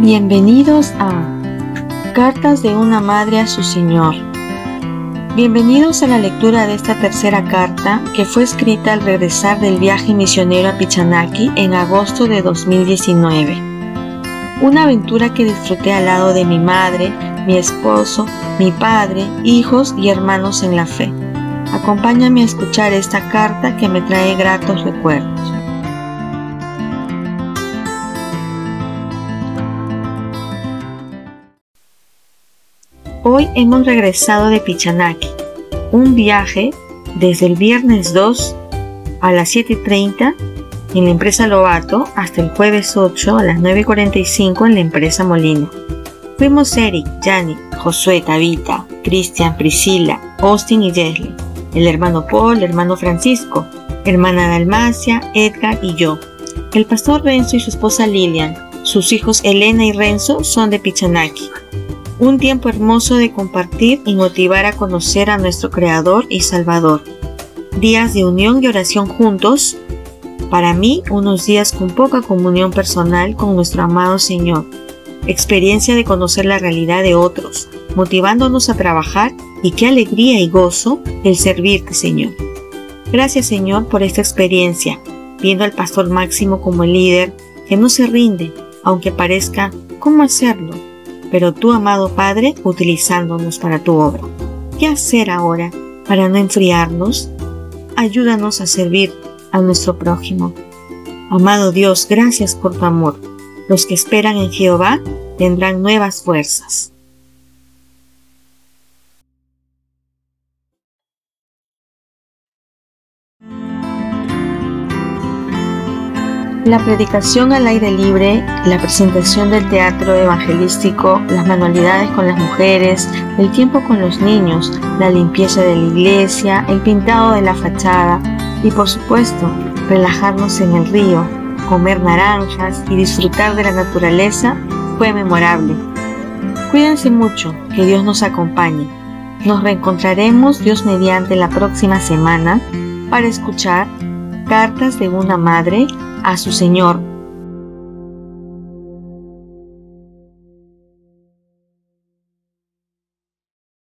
Bienvenidos a Cartas de una Madre a su Señor. Bienvenidos a la lectura de esta tercera carta que fue escrita al regresar del viaje misionero a Pichanaki en agosto de 2019. Una aventura que disfruté al lado de mi madre, mi esposo, mi padre, hijos y hermanos en la fe. Acompáñame a escuchar esta carta que me trae gratos recuerdos. Hoy hemos regresado de Pichanaki, un viaje desde el viernes 2 a las 7.30 en la empresa Lobato hasta el jueves 8 a las 9.45 en la empresa Molina. Fuimos Eric, Yanni, Josué, Tabita, Cristian, Priscila, Austin y Jesly, el hermano Paul, el hermano Francisco, hermana Dalmacia, Edgar y yo. El pastor Renzo y su esposa Lilian, sus hijos Elena y Renzo son de Pichanaki un tiempo hermoso de compartir y motivar a conocer a nuestro Creador y Salvador. Días de unión y oración juntos. Para mí, unos días con poca comunión personal con nuestro amado Señor. Experiencia de conocer la realidad de otros, motivándonos a trabajar y qué alegría y gozo el servirte, Señor. Gracias, Señor, por esta experiencia, viendo al pastor Máximo como el líder que no se rinde, aunque parezca cómo hacerlo pero tú, amado Padre, utilizándonos para tu obra. ¿Qué hacer ahora para no enfriarnos? Ayúdanos a servir a nuestro prójimo. Amado Dios, gracias por tu amor. Los que esperan en Jehová tendrán nuevas fuerzas. La predicación al aire libre, la presentación del teatro evangelístico, las manualidades con las mujeres, el tiempo con los niños, la limpieza de la iglesia, el pintado de la fachada y por supuesto relajarnos en el río, comer naranjas y disfrutar de la naturaleza fue memorable. Cuídense mucho, que Dios nos acompañe. Nos reencontraremos Dios mediante la próxima semana para escuchar Cartas de una Madre a su Señor